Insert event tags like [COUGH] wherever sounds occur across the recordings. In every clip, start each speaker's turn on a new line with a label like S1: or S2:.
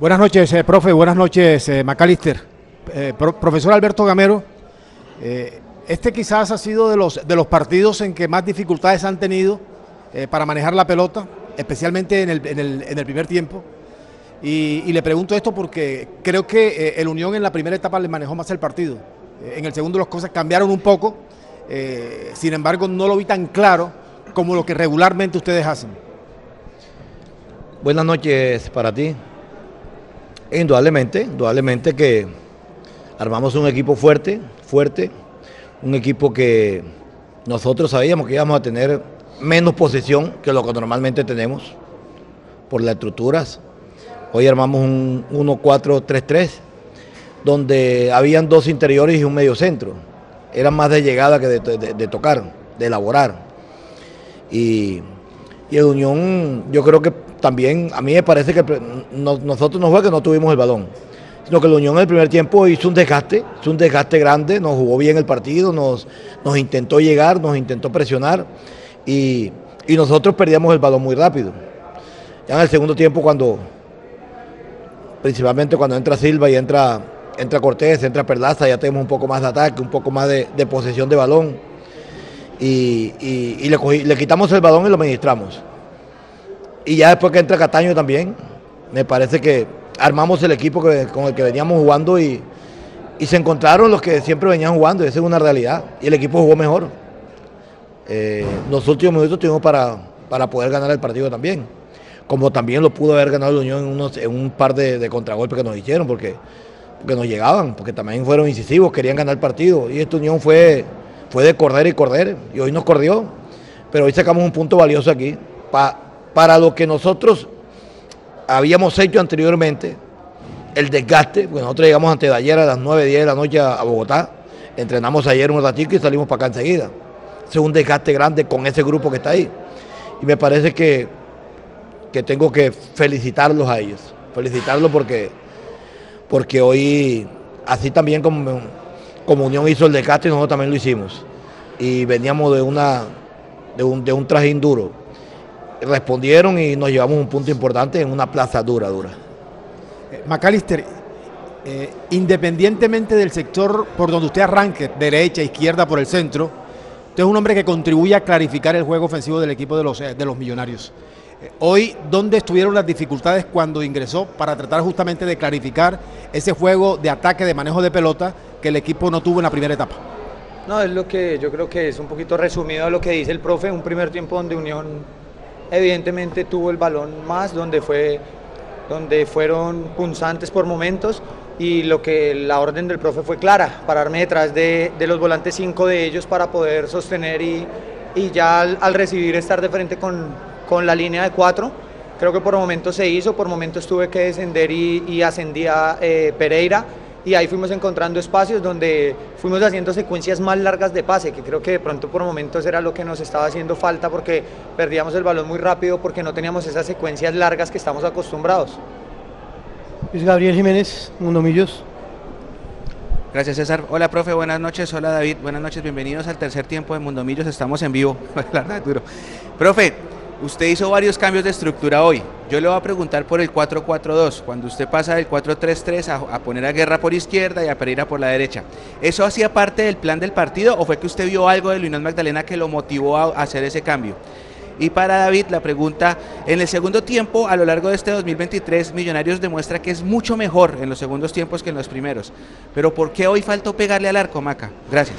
S1: Buenas noches, eh, profe. Buenas noches, eh, Macalister. Eh, profesor Alberto Gamero, este quizás ha sido de los, de los partidos en que más dificultades han tenido para manejar la pelota, especialmente en el, en el, en el primer tiempo. Y, y, le pregunto esto porque creo que el Unión en la primera etapa le manejó más el partido. en el segundo las cosas cambiaron un poco. sin embargo, no lo vi tan claro como lo que regularmente ustedes hacen.
S2: Buenas noches para ti. Indudablemente, indudablemente que armamos un equipo fuerte, fuerte, un equipo que nosotros sabíamos que íbamos a tener menos posesión que lo que normalmente tenemos por las estructuras. Hoy armamos un 1-4-3-3, donde habían dos interiores y un medio centro. Eran más de llegada que de, tocar, de elaborar. Y, y el Unión, yo creo que también a mí me parece que nosotros no fue que no tuvimos el balón, sino que la Unión en el primer tiempo hizo un desgaste, hizo un desgaste grande, nos jugó bien el partido, nos, nos intentó llegar, nos intentó presionar y, nosotros perdíamos el balón muy rápido. Ya en el segundo tiempo cuando, principalmente cuando entra Silva y entra, entra Cortés, entra Perlaza, ya tenemos un poco más de ataque, un poco más de, posesión de balón y, le, le quitamos el balón y lo administramos. Y ya después que entra Cataño también, me parece que armamos el equipo con el que veníamos jugando y, se encontraron los que siempre venían jugando, esa es una realidad. Y el equipo jugó mejor. Eh, los últimos minutos tuvimos para, para poder ganar el partido también. Como también lo pudo haber ganado la Unión en, unos, en un par de, contragolpes que nos hicieron, porque, porque nos llegaban, porque también fueron incisivos, querían ganar el partido. Y esta Unión fue, fue de correr y correr, y hoy nos corrió. Pero hoy sacamos un punto valioso aquí. Para lo que nosotros habíamos hecho anteriormente, el desgaste, porque nosotros llegamos antes de ayer a las 9, 10 de la noche a, Bogotá, entrenamos ayer un ratito y salimos para acá enseguida. es un desgaste grande con ese grupo que está ahí. Y me parece que, que tengo que felicitarlos a ellos, felicitarlos porque, porque hoy, así también como, como Unión hizo el desgaste, nosotros también lo hicimos. Y veníamos de, una, de, un, de un trajín respondieron y nos llevamos un punto importante en una plaza dura, dura.
S1: Eh, Macalister, eh, independientemente del sector por donde usted arranque, derecha, izquierda, por el centro, usted es un hombre que contribuye a clarificar el juego ofensivo del equipo de los, eh, de los millonarios. hoy, ¿dónde estuvieron las dificultades cuando ingresó para tratar justamente de clarificar ese juego de ataque, de manejo de pelota que el equipo no tuvo en la primera etapa?
S3: No, es lo que yo creo que es un poquito resumido a lo que dice el profe, un primer tiempo donde Unión evidentemente tuvo el balón más, donde, fue, donde fueron punzantes por momentos y lo que la orden del profe fue clara, pararme detrás de, los volantes cinco de ellos para poder sostener y, ya al, recibir estar de frente con, la línea de cuatro. Creo que por momentos se hizo, por momentos tuve que descender y, y ascendía eh, Pereira y ahí fuimos encontrando espacios donde fuimos haciendo secuencias más largas de pase, que creo que de pronto por momentos era lo que nos estaba haciendo falta porque perdíamos el balón muy rápido porque no teníamos esas secuencias largas que estamos acostumbrados.
S4: Es Gabriel Jiménez, Mundo Millos.
S5: Gracias César. Hola profe, buenas noches. Hola David, buenas noches. Bienvenidos al tercer tiempo de Mundo Millos. Estamos en vivo. [LAUGHS] Profe, Usted hizo varios cambios de estructura hoy. Yo le voy a preguntar por el 4-4-2, cuando usted pasa del 4-3-3 a, poner a Guerra por izquierda y a Pereira por la derecha. ¿Eso hacía parte del plan del partido o fue que usted vio algo de Luis Magdalena que lo motivó a, hacer ese cambio? Y para David, la pregunta, en el segundo tiempo, a lo largo de este 2023, Millonarios demuestra que es mucho mejor en los segundos tiempos que en los primeros. Pero ¿por qué hoy faltó pegarle al arco, Maca? Gracias.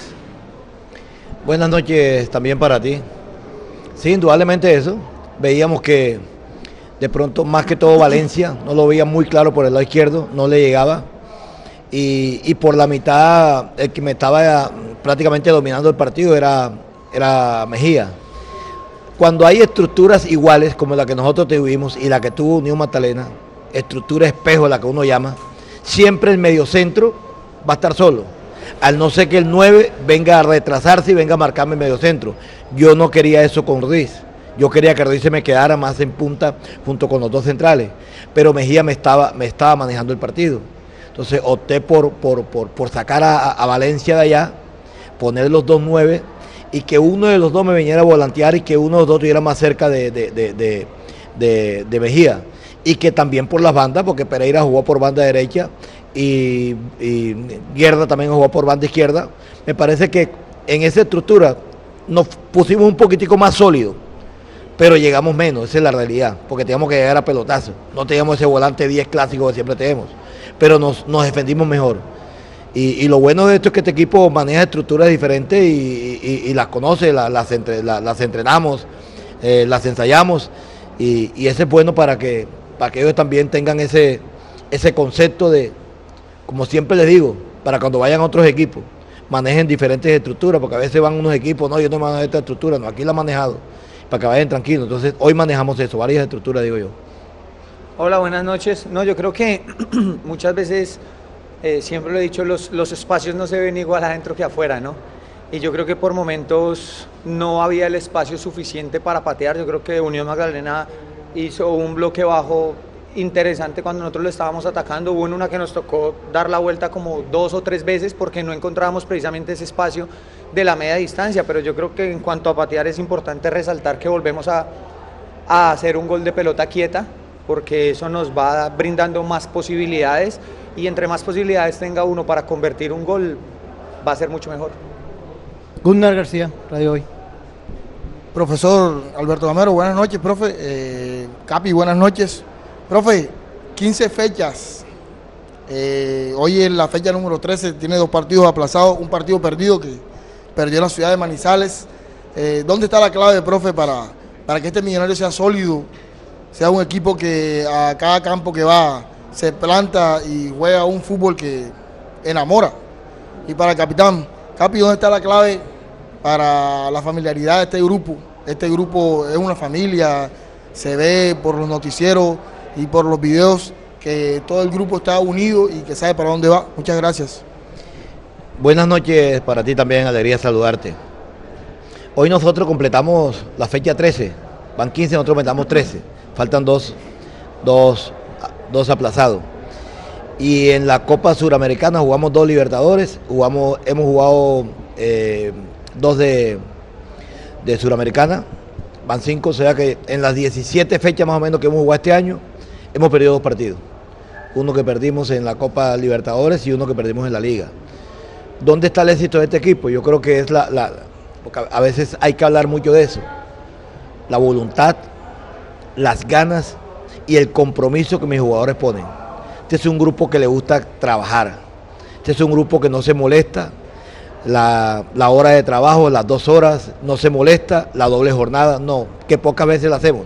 S2: Buenas noches también para ti. Sí, indudablemente eso. Veíamos que de pronto, más que todo Valencia, no lo veía muy claro por el lado izquierdo, no le llegaba. Y, por la mitad, el que me estaba prácticamente dominando el partido era, era Mejía. Cuando hay estructuras iguales como la que nosotros tuvimos y la que tuvo Unión Magdalena, estructura espejo, la que uno llama, siempre el mediocentro va a estar solo. Al no ser que el 9 venga a retrasarse y venga a marcarme el mediocentro. Yo no quería eso con Ruiz. Yo quería que Ruiz se me quedara más en punta junto con los dos centrales. Pero Mejía me estaba, me estaba manejando el partido. Entonces opté por, por, sacar a, Valencia de allá, poner los dos nueve y que uno de los dos me viniera a volantear y que uno de los dos estuviera más cerca de, de, Mejía. y que también por las bandas, porque Pereira jugó por banda derecha y, y Guerda también jugó por banda izquierda. Me parece que en esa estructura nos pusimos un poquitico más sólido, pero llegamos menos, esa es la realidad, porque teníamos que llegar a pelotazo. No teníamos ese volante 10 clásico que siempre tenemos, pero nos, defendimos mejor. Y, lo bueno de esto es que este equipo maneja estructuras diferentes y, las conoce, las, entre, las entrenamos, eh, las ensayamos y, eso es bueno para que, para que ellos también tengan ese, ese concepto de, como siempre les digo, para cuando vayan a otros equipos, manejen diferentes estructuras, porque a veces van unos equipos, no, yo no manejo esta estructura, no, aquí la he manejado, para que vayan tranquilos. Entonces, hoy manejamos eso, varias estructuras, digo yo.
S3: Hola, buenas noches. No, yo creo que [CLEARS THROAT] muchas veces eh, siempre lo he dicho, los, los, espacios no se ven igual adentro que afuera, ¿no? Y yo creo que por momentos no había el espacio suficiente para patear. Yo creo que Unión Magdalena hizo un bloque bajo interesante cuando nosotros lo estábamos atacando. Hubo una que nos tocó dar la vuelta como dos o tres veces porque no encontrábamos precisamente ese espacio de la media distancia. Pero yo creo que en cuanto a patear es importante resaltar que volvemos a, a hacer un gol de pelota quieta porque eso nos va brindando más posibilidades y entre más posibilidades tenga uno para convertir un gol, va a ser mucho mejor.
S4: Gunnar García, Radio Hoy.
S6: Profesor Alberto Gamero, buenas noches, profe. Eh, Capi, buenas noches. Profe, 15 fechas. Eh, hoy en la fecha número 13 tiene dos partidos aplazados, un partido perdido que perdió la ciudad de Manizales. Eh, ¿Dónde está la clave, profe, para, para que este millonario sea sólido, sea un equipo que a cada campo que va se planta y juega un fútbol que enamora. Y para el capitán, Capi, ¿dónde está la clave para la familiaridad de este grupo? Este grupo es una familia, se ve por los noticieros y por los videos que todo el grupo está unido y que sabe para dónde va. Muchas gracias.
S2: Buenas noches para ti también, alegría saludarte. Hoy nosotros completamos la fecha 13, van 15, nosotros completamos 13, faltan dos, dos dos aplazados. Y en la Copa Suramericana jugamos dos Libertadores, jugamos, hemos jugado eh, dos de, de Suramericana, van cinco, o sea que en las 17 fechas más o menos que hemos jugado este año, hemos perdido dos partidos. Uno que perdimos en la Copa Libertadores y uno que perdimos en la Liga. ¿Dónde está el éxito de este equipo? Yo creo que es la, a veces hay que hablar mucho de eso. La voluntad, las ganas y el compromiso que mis jugadores ponen. Este es un grupo que le gusta trabajar. Este es un grupo que no se molesta. La, la, hora de trabajo, las dos horas, no se molesta. La doble jornada, no, que pocas veces la hacemos.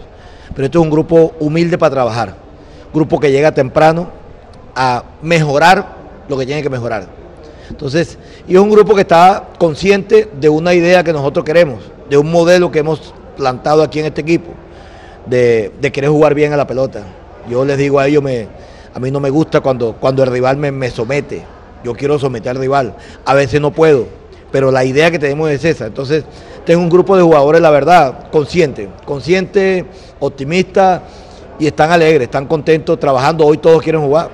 S2: Pero esto es un grupo humilde para trabajar. Grupo que llega temprano a mejorar lo que tiene que mejorar. Entonces, y es un grupo que está consciente de una idea que nosotros queremos, de un modelo que hemos plantado aquí en este equipo de, de, querer jugar bien a la pelota. Yo les digo a ellos, me, a mí no me gusta cuando, cuando el rival me, me somete. Yo quiero someter al rival. A veces no puedo, pero la idea que tenemos es esa. Entonces, tengo un grupo de jugadores, la verdad, consciente, consciente, optimista y están alegres, están contentos trabajando. Hoy todos quieren jugar.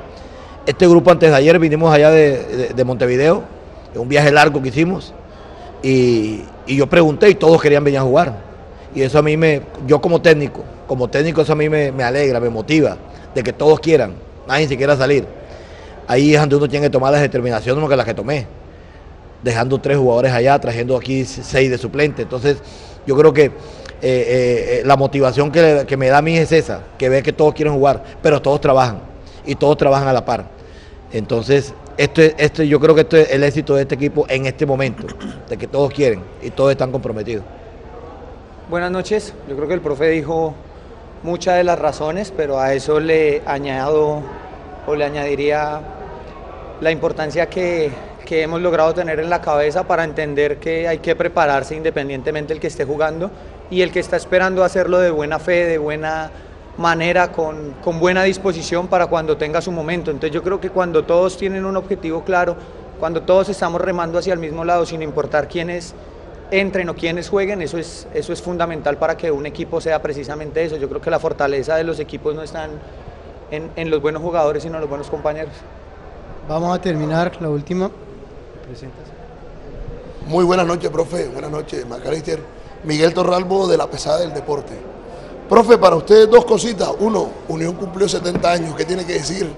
S2: Este grupo antes de ayer vinimos allá de, de, de Montevideo, un viaje largo que hicimos, y, y, yo pregunté y todos querían venir a jugar. Y eso a mí me, yo como técnico, como técnico eso a mí me, me alegra, me motiva, de que todos quieran, nadie se quiera salir. Ahí es donde uno tiene que tomar las determinaciones que las que tomé, dejando tres jugadores allá, trayendo aquí seis de suplente. Entonces, yo creo que eh, eh, la motivación que, me da a mí es esa, que ve que todos quieren jugar, pero todos trabajan y todos trabajan a la par. Entonces, esto, esto, yo creo que esto es el éxito de este equipo en este momento, de que todos quieren y todos están comprometidos.
S3: Buenas noches, yo creo que el profe dijo muchas de las razones, pero a eso le añado o le añadiría la importancia que, que, hemos logrado tener en la cabeza para entender que hay que prepararse independientemente del que esté jugando y el que está esperando hacerlo de buena fe, de buena manera, con, con buena disposición para cuando tenga su momento. Entonces yo creo que cuando todos tienen un objetivo claro, cuando todos estamos remando hacia el mismo lado, sin importar quién es, entren o quienes jueguen, eso es, eso es fundamental para que un equipo sea precisamente eso. Yo creo que la fortaleza de los equipos no está en, en los buenos jugadores, sino en los buenos compañeros.
S4: Vamos a terminar la última presentación.
S7: Muy buenas noches, profe. Buenas noches, Macalister. Miguel Torralbo de la Pesada del Deporte. Profe, para ustedes dos cositas. Uno, Unión cumplió 70 años, ¿qué tiene que decir?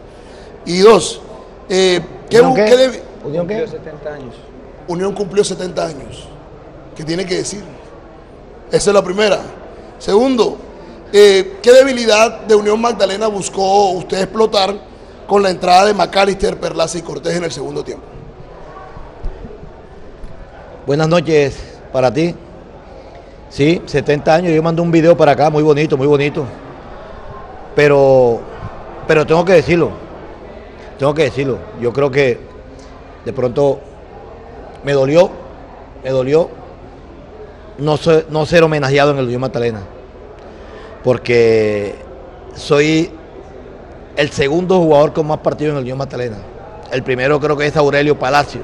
S7: Y dos, eh, ¿qué,
S2: ¿Unión qué?
S7: qué debe-
S2: ¿Unión qué?
S3: Cumplió 70 años.
S7: Unión cumplió 70 años. ¿Qué tiene que decir? Esa es la primera. Segundo, eh, ¿qué debilidad de Unión Magdalena buscó usted explotar con la entrada de McAllister, Perlaza y Cortés en el segundo tiempo?
S2: Buenas noches para ti. Sí, 70 años. Yo mandé un video para acá, muy bonito, muy bonito. Pero, pero tengo que decirlo. Tengo que decirlo. Yo creo que de pronto me dolió, me dolió no no ser homenajeado en el Unión Magdalena. Porque soy el segundo jugador con más partidos en el Unión Magdalena. El primero creo que es Aurelio Palacio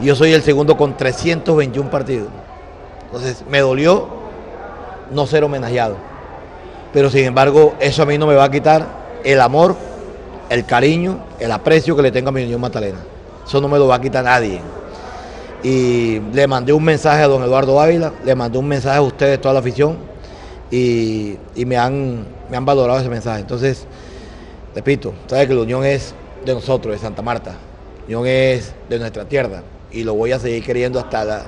S2: y yo soy el segundo con 321 partidos. Entonces me dolió no ser homenajeado. Pero sin embargo, eso a mí no me va a quitar el amor, el cariño, el aprecio que le tengo a mi Unión Magdalena. Eso no me lo va a quitar nadie. Y le mandé un mensaje a don Eduardo Ávila, le mandé un mensaje a ustedes, toda la afición, y, y me, han, me han valorado ese mensaje. Entonces, repito, sabe que la unión es de nosotros, de Santa Marta. La unión es de nuestra tierra y lo voy a seguir queriendo hasta, la-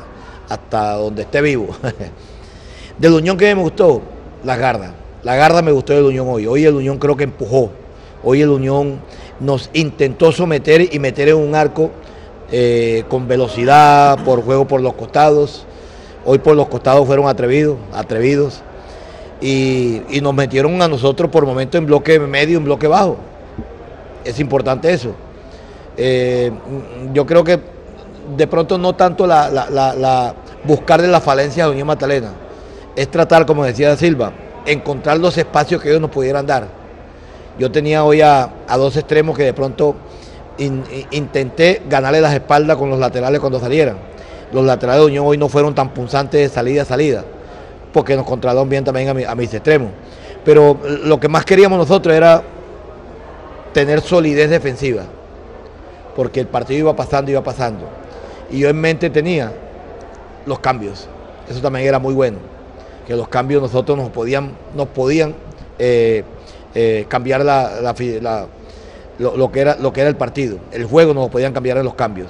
S2: hasta donde esté vivo. [LAUGHS] de la unión que me gustó, la Garda. La Garda me gustó de la unión hoy. Hoy el unión creo que empujó. Hoy el unión nos intentó someter y meter en un arco eh, con velocidad, por juego por los costados. Hoy por los costados fueron atrevidos, atrevidos. Y, y nos metieron a nosotros por momentos en bloque medio, en bloque bajo. Es importante eso. Eh, yo creo que de pronto no tanto la, la- la- la- buscarle la falencia a Unión Magdalena, es tratar, como decía Silva, encontrar los espacios que ellos nos pudieran dar. Yo tenía hoy a, a dos extremos que de pronto in- in- intenté ganarle las espaldas con los laterales cuando salieran. Los laterales de Unión hoy no fueron tan punzantes de salida a salida, porque nos controlaron bien también a, a mis extremos. Pero lo que más queríamos nosotros era tener solidez defensiva, porque el partido iba pasando, iba pasando. Y yo en mente tenía los cambios. Eso también era muy bueno, que los cambios nosotros nos podían, nos podían eh, eh, cambiar la, lo, que era, lo que era el partido. El juego nos podían cambiar en los cambios.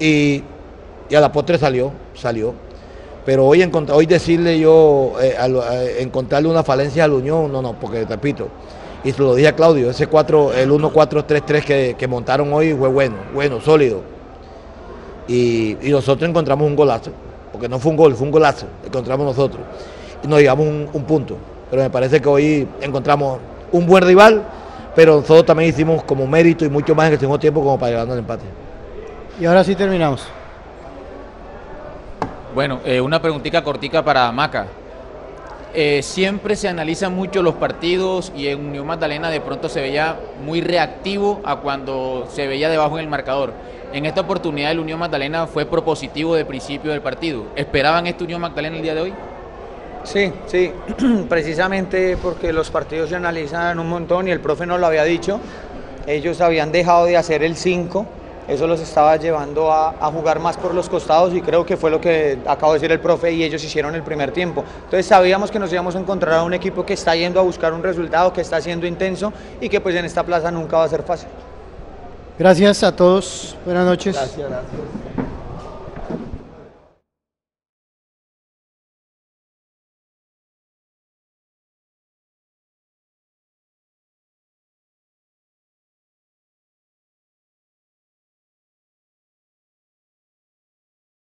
S2: Y, y a la postre salió, salió. Pero hoy, hoy decirle yo, eh, encontrarle una falencia a la Unión, no, no, porque repito, y se lo dije a Claudio, ese 4, el 1-4-3-3 que, que montaron hoy fue bueno, bueno, sólido. Y, y nosotros encontramos un golazo, porque no fue un gol, fue un golazo, encontramos nosotros. Y nos llevamos un, un punto. Pero me parece que hoy encontramos un buen rival, pero nosotros también hicimos como mérito y mucho más en el segundo tiempo como para llevarnos al empate.
S4: Y ahora sí terminamos.
S8: Bueno, eh, una preguntita cortica para Maca. Eh, siempre se analizan mucho los partidos y en Unión Magdalena de pronto se veía muy reactivo a cuando se veía debajo en el marcador. En esta oportunidad el Unión Magdalena fue propositivo de principio del partido. ¿Esperaban este Unión Magdalena el día de hoy?
S3: Sí, sí, [CLEARS THROAT] precisamente porque los partidos se analizan un montón y el profe nos lo había dicho. Ellos habían dejado de hacer el 5, eso los estaba llevando a, a jugar más por los costados y creo que fue lo que acabo de decir el profe y ellos hicieron el primer tiempo. Entonces sabíamos que nos íbamos a encontrar a un equipo que está yendo a buscar un resultado, que está siendo intenso y que pues en esta plaza nunca va a ser fácil.
S4: Gracias a todos. Buenas noches.
S7: Gracias, gracias.